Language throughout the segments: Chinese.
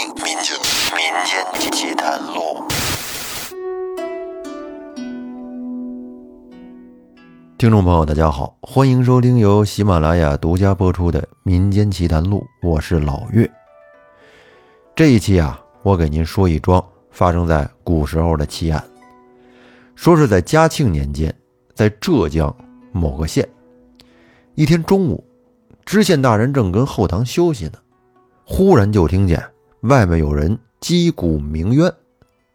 民间民间奇谈录。听众朋友，大家好，欢迎收听由喜马拉雅独家播出的《民间奇谈录》，我是老岳。这一期啊，我给您说一桩发生在古时候的奇案。说是在嘉庆年间，在浙江某个县，一天中午，知县大人正跟后堂休息呢，忽然就听见外面有人击鼓鸣冤，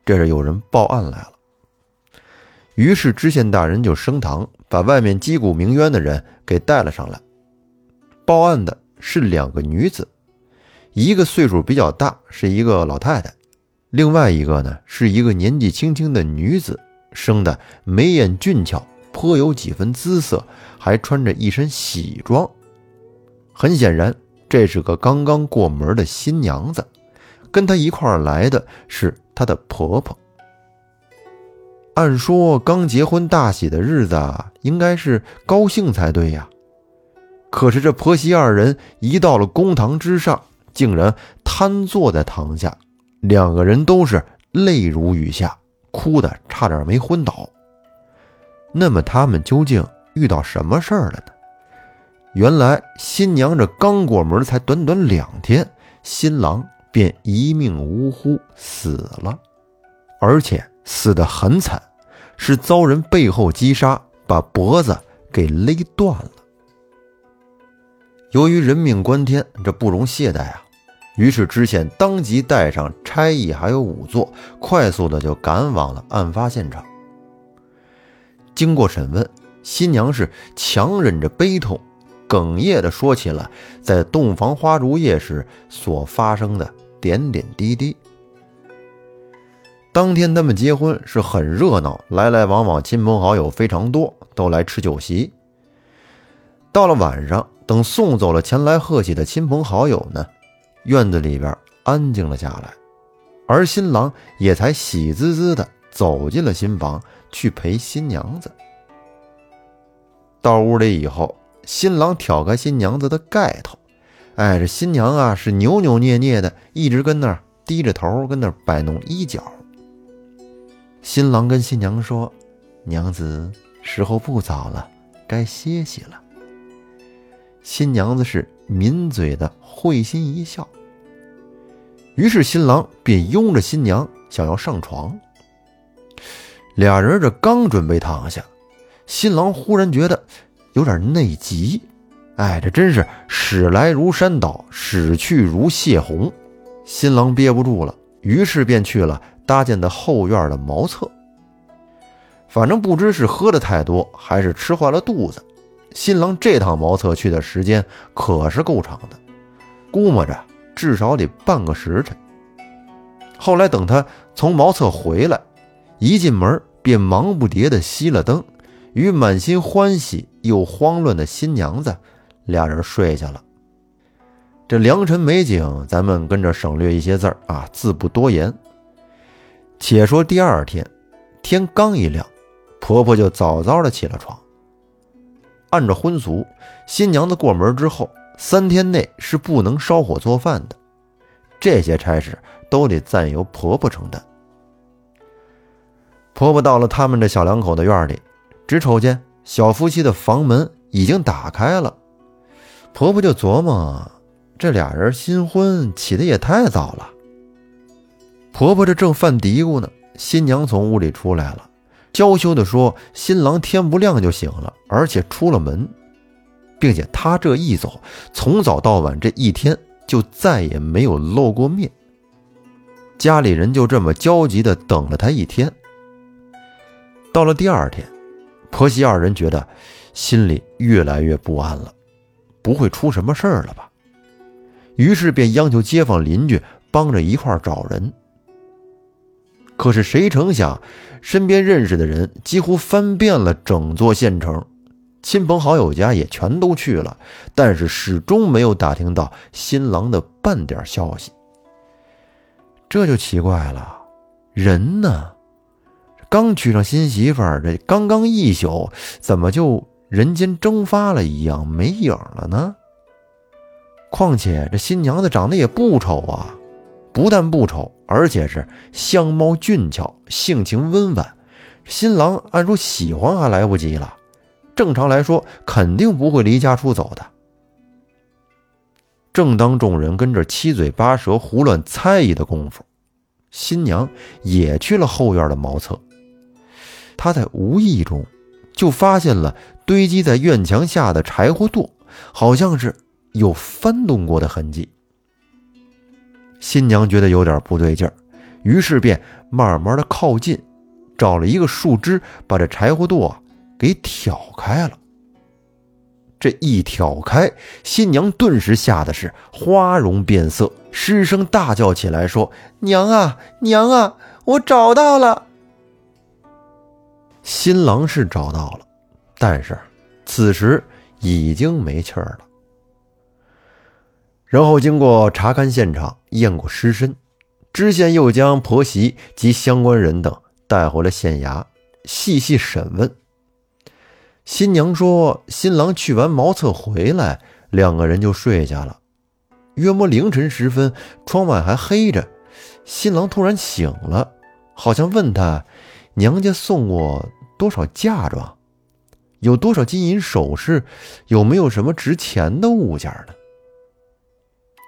这是有人报案来了。于是知县大人就升堂，把外面击鼓鸣冤的人给带了上来。报案的是两个女子，一个岁数比较大，是一个老太太；另外一个呢，是一个年纪轻轻的女子。生的眉眼俊俏，颇有几分姿色，还穿着一身喜装。很显然，这是个刚刚过门的新娘子。跟她一块儿来的是她的婆婆。按说刚结婚大喜的日子，应该是高兴才对呀。可是这婆媳二人一到了公堂之上，竟然瘫坐在堂下，两个人都是泪如雨下。哭的差点没昏倒。那么他们究竟遇到什么事儿了呢？原来新娘这刚过门，才短短两天，新郎便一命呜呼死了，而且死得很惨，是遭人背后击杀，把脖子给勒断了。由于人命关天，这不容懈怠啊。于是知县当即带上差役还有仵作，快速的就赶往了案发现场。经过审问，新娘是强忍着悲痛，哽咽的说起了在洞房花烛夜时所发生的点点滴滴。当天他们结婚是很热闹，来来往往亲朋好友非常多，都来吃酒席。到了晚上，等送走了前来贺喜的亲朋好友呢。院子里边安静了下来，而新郎也才喜滋滋的走进了新房去陪新娘子。到屋里以后，新郎挑开新娘子的盖头，哎，这新娘啊是扭扭捏捏的，一直跟那儿低着头，跟那儿摆弄衣角。新郎跟新娘说：“娘子，时候不早了，该歇息了。”新娘子是抿嘴的，会心一笑。于是新郎便拥着新娘想要上床。俩人这刚准备躺下，新郎忽然觉得有点内急，哎，这真是使来如山倒，使去如泄洪。新郎憋不住了，于是便去了搭建的后院的茅厕。反正不知是喝的太多，还是吃坏了肚子。新郎这趟茅厕去的时间可是够长的，估摸着至少得半个时辰。后来等他从茅厕回来，一进门便忙不迭地熄了灯，与满心欢喜又慌乱的新娘子俩人睡下了。这良辰美景，咱们跟着省略一些字儿啊，字不多言。且说第二天，天刚一亮，婆婆就早早的起了床。按照婚俗，新娘子过门之后三天内是不能烧火做饭的，这些差事都得暂由婆婆承担。婆婆到了他们这小两口的院里，只瞅见小夫妻的房门已经打开了，婆婆就琢磨：这俩人新婚起的也太早了。婆婆这正犯嘀咕呢，新娘从屋里出来了。娇羞的说：“新郎天不亮就醒了，而且出了门，并且他这一走，从早到晚这一天就再也没有露过面。家里人就这么焦急的等了他一天。到了第二天，婆媳二人觉得心里越来越不安了，不会出什么事儿了吧？于是便央求街坊邻居帮着一块找人。”可是谁成想，身边认识的人几乎翻遍了整座县城，亲朋好友家也全都去了，但是始终没有打听到新郎的半点消息。这就奇怪了，人呢？刚娶上新媳妇儿，这刚刚一宿，怎么就人间蒸发了一样，没影了呢？况且这新娘子长得也不丑啊。不但不丑，而且是相貌俊俏，性情温婉。新郎按说喜欢还来不及了，正常来说肯定不会离家出走的。正当众人跟着七嘴八舌胡乱猜疑的功夫，新娘也去了后院的茅厕。她在无意中就发现了堆积在院墙下的柴火垛，好像是有翻动过的痕迹。新娘觉得有点不对劲儿，于是便慢慢的靠近，找了一个树枝，把这柴火垛啊给挑开了。这一挑开，新娘顿时吓得是花容变色，失声大叫起来，说：“娘啊，娘啊，我找到了！”新郎是找到了，但是此时已经没气儿了。然后经过查看现场、验过尸身，知县又将婆媳及相关人等带回了县衙，细细审问。新娘说：“新郎去完茅厕回来，两个人就睡下了。约莫凌晨时分，窗外还黑着，新郎突然醒了，好像问他娘家送过多少嫁妆，有多少金银首饰，有没有什么值钱的物件呢？”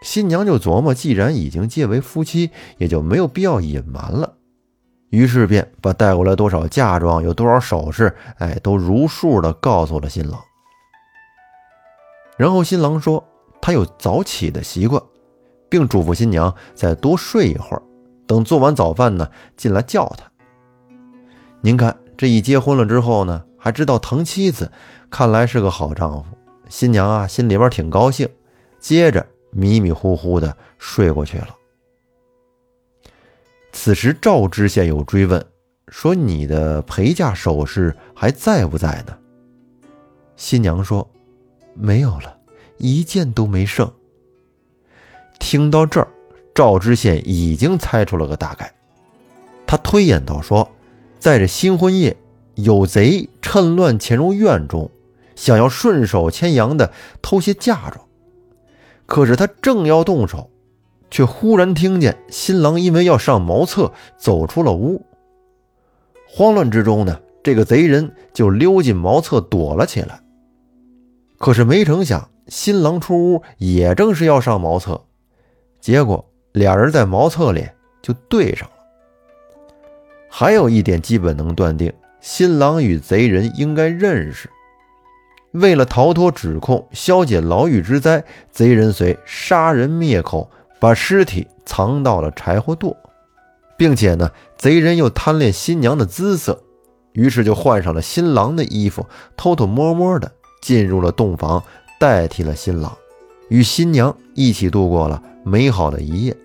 新娘就琢磨，既然已经结为夫妻，也就没有必要隐瞒了。于是便把带过来多少嫁妆，有多少首饰，哎，都如数的告诉了新郎。然后新郎说他有早起的习惯，并嘱咐新娘再多睡一会儿，等做完早饭呢，进来叫他。您看这一结婚了之后呢，还知道疼妻子，看来是个好丈夫。新娘啊，心里边挺高兴，接着迷迷糊糊的睡过去了。此时，赵知县有追问，说：“你的陪嫁首饰还在不在呢？”新娘说：“没有了，一件都没剩。”听到这儿，赵知县已经猜出了个大概，他推演到说：“在这新婚夜，有贼趁乱潜入院中，想要顺手牵羊的偷些嫁妆，可是他正要动手。”却忽然听见新郎因为要上茅厕，走出了屋。慌乱之中呢，这个贼人就溜进茅厕躲了起来。可是没成想，新郎出屋也正是要上茅厕，结果俩人在茅厕里就对上了。还有一点基本能断定，新郎与贼人应该认识。为了逃脱指控，消解牢狱之灾，贼人遂杀人灭口。把尸体藏到了柴火垛，并且呢，贼人又贪恋新娘的姿色，于是就换上了新郎的衣服，偷偷摸摸的进入了洞房，代替了新郎，与新娘一起度过了美好的一夜。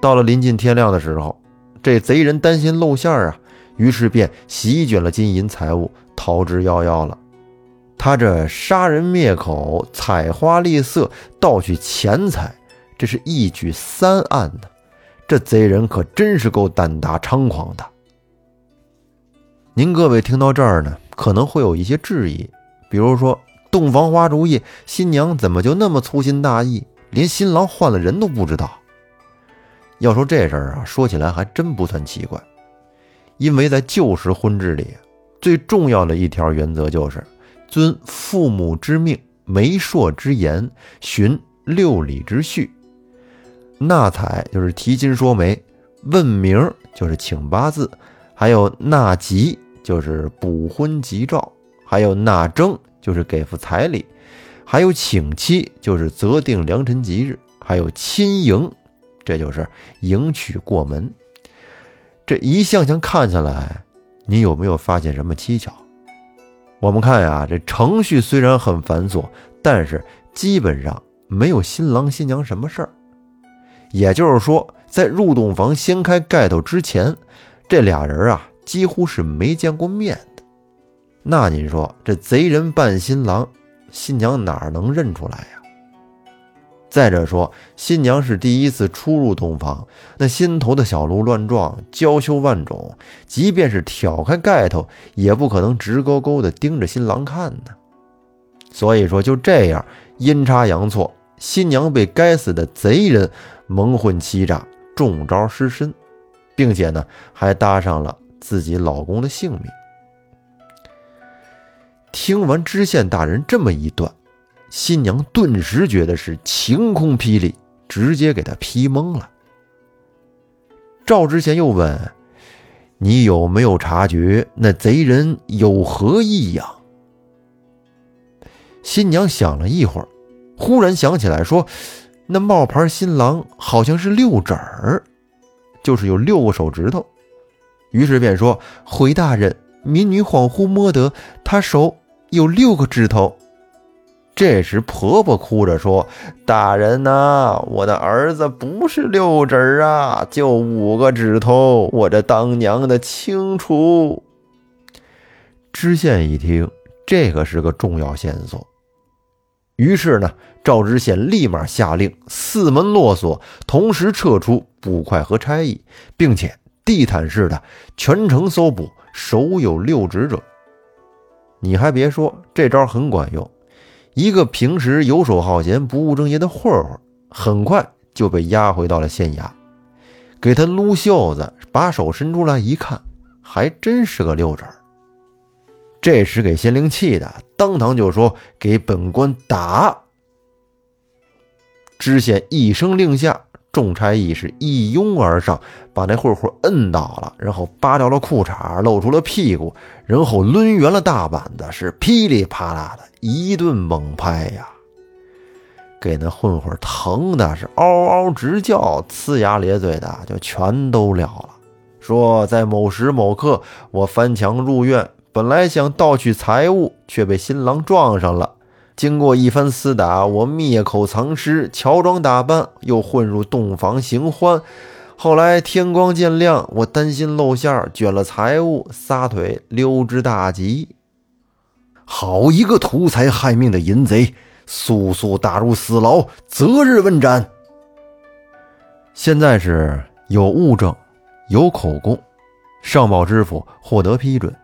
到了临近天亮的时候，这贼人担心露馅儿啊，于是便席卷了金银财物，逃之夭夭了。他这杀人灭口、采花猎色、盗取钱财。这是一举三案呢，这贼人可真是够胆大猖狂的。您各位听到这儿呢，可能会有一些质疑，比如说洞房花烛夜，新娘怎么就那么粗心大意，连新郎换了人都不知道？要说这事儿啊，说起来还真不算奇怪，因为在旧时婚制里，最重要的一条原则就是遵父母之命、媒妁之言，循六礼之序。纳采就是提亲说媒，问名就是请八字，还有纳吉就是补婚吉兆，还有纳征就是给付彩礼，还有请妻就是择定良辰吉日，还有亲迎，这就是迎娶过门。这一项项看下来，你有没有发现什么蹊跷？我们看呀，这程序虽然很繁琐，但是基本上没有新郎新娘什么事儿。也就是说，在入洞房掀开盖头之前，这俩人啊几乎是没见过面的。那您说，这贼人扮新郎，新娘哪能认出来呀？再者说，新娘是第一次出入洞房，那心头的小鹿乱撞，娇羞万种，即便是挑开盖头，也不可能直勾勾地盯着新郎看呢。所以说，就这样阴差阳错。新娘被该死的贼人蒙混欺诈，中招失身，并且呢，还搭上了自己老公的性命。听完知县大人这么一段，新娘顿时觉得是晴空霹雳，直接给他劈懵了。赵知县又问：“你有没有察觉那贼人有何异样？”新娘想了一会儿，忽然想起来说：“那冒牌新郎好像是六指儿，就是有六个手指头。”于是便说：“回大人，民女恍惚摸得他手有六个指头。”这时婆婆哭着说：“大人呐，我的儿子不是六指啊，就五个指头，我这当娘的清楚。”知县一听，这个是个重要线索。于是呢，赵知县立马下令四门落锁，同时撤出捕快和差役，并且地毯式的全城搜捕手有六指者。你还别说，这招很管用。一个平时游手好闲、不务正业的混混，很快就被押回到了县衙。给他撸袖子，把手伸出来一看，还真是个六指。这时给县令气的，当堂就说：“给本官打！”知县一声令下，众差役是一拥而上，把那混混摁倒了，然后扒掉了裤衩，露出了屁股，然后抡圆了大板子，是噼里啪啦的一顿猛拍呀，给那混混疼的是嗷嗷直叫，呲牙咧嘴的就全都了了。说在某时某刻，我翻墙入院。本来想盗取财物，却被新郎撞上了。经过一番厮打，我灭口藏尸，乔装打扮，又混入洞房行欢。后来天光渐亮，我担心露馅儿，卷了财物，撒腿溜之大吉。好一个图财害命的淫贼！速速打入死牢，择日问斩。现在是有物证，有口供，上报知府获得批准。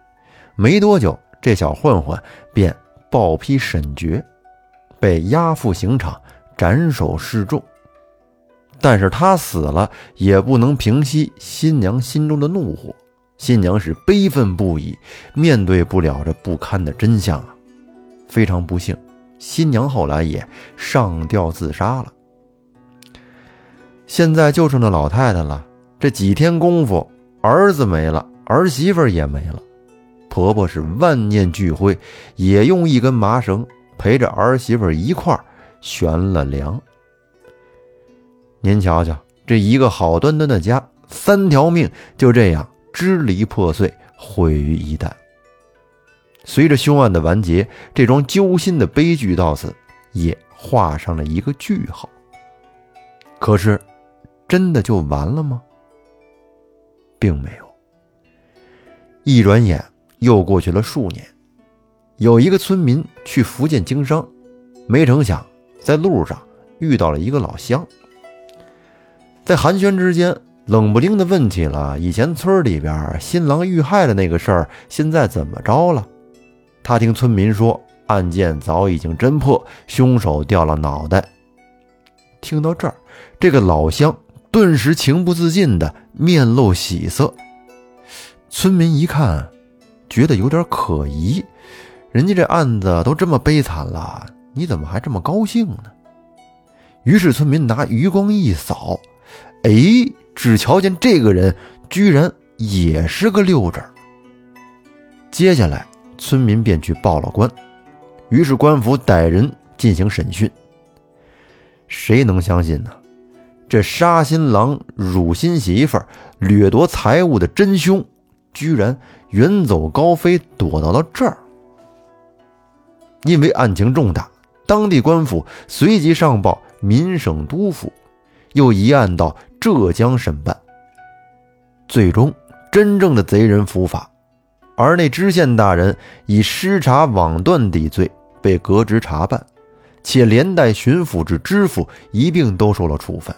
没多久，这小混混便报批审决，被押赴刑场斩首示众。但是他死了，也不能平息新娘心中的怒火。新娘是悲愤不已，面对不了这不堪的真相啊！非常不幸，新娘后来也上吊自杀了。现在就剩那老太太了。这几天功夫，儿子没了，儿媳妇也没了。婆婆是万念俱灰，也用一根麻绳陪着儿媳妇一块悬了梁。您瞧瞧，这一个好端端的家，三条命就这样支离破碎，毁于一旦。随着凶案的完结，这桩揪心的悲剧到此也画上了一个句号。可是，真的就完了吗？并没有。一转眼。又过去了数年，有一个村民去福建经商，没成想在路上遇到了一个老乡。在寒暄之间，冷不丁的问起了以前村里边新郎遇害的那个事儿，现在怎么着了？他听村民说，案件早已经侦破，凶手掉了脑袋。听到这儿，这个老乡顿时情不自禁的面露喜色。村民一看。觉得有点可疑，人家这案子都这么悲惨了，你怎么还这么高兴呢？于是村民拿余光一扫，哎，只瞧见这个人居然也是个六指。接下来村民便去报了官，于是官府逮人进行审讯。谁能相信呢？这杀新郎、辱新媳妇、掠夺财物的真凶，居然……远走高飞，躲到了这儿。因为案情重大，当地官府随即上报民省督府，又移案到浙江审办。最终，真正的贼人伏法，而那知县大人以失察枉断抵罪被革职查办，且连带巡抚至知府一并都受了处分。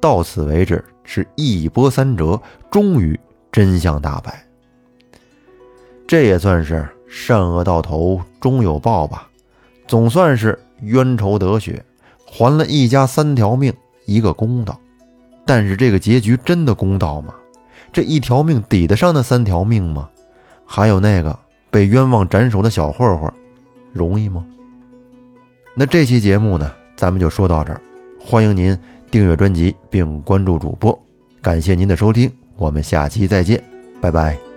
到此为止，是一波三折，终于真相大白。这也算是善恶到头终有报吧，总算是冤仇得雪，还了一家三条命一个公道。但是这个结局真的公道吗？这一条命抵得上那三条命吗？还有那个被冤枉斩首的小混混，容易吗？那这期节目呢，咱们就说到这儿。欢迎您订阅专辑并关注主播，感谢您的收听，我们下期再见，拜拜。